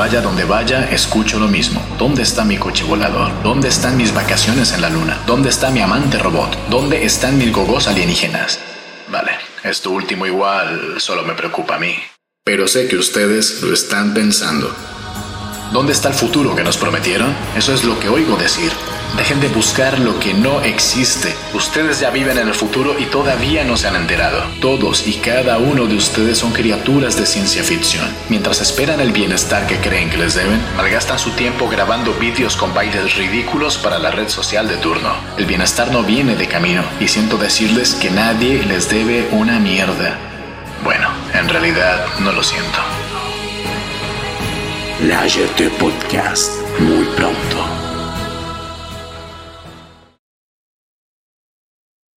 Vaya donde vaya, escucho lo mismo. ¿Dónde está mi coche volador? ¿Dónde están mis vacaciones en la luna? ¿Dónde está mi amante robot? ¿Dónde están mis gogos alienígenas? Vale, esto último igual solo me preocupa a mí. Pero sé que ustedes lo están pensando. ¿Dónde está el futuro que nos prometieron? Eso es lo que oigo decir. Dejen de buscar lo que no existe. Ustedes ya viven en el futuro y todavía no se han enterado. Todos y cada uno de ustedes son criaturas de ciencia ficción. Mientras esperan el bienestar que creen que les deben, malgastan su tiempo grabando vídeos con bailes ridículos para la red social de turno. El bienestar no viene de camino y siento decirles que nadie les debe una mierda. Bueno, en realidad no lo siento. La GT Podcast, muy pronto.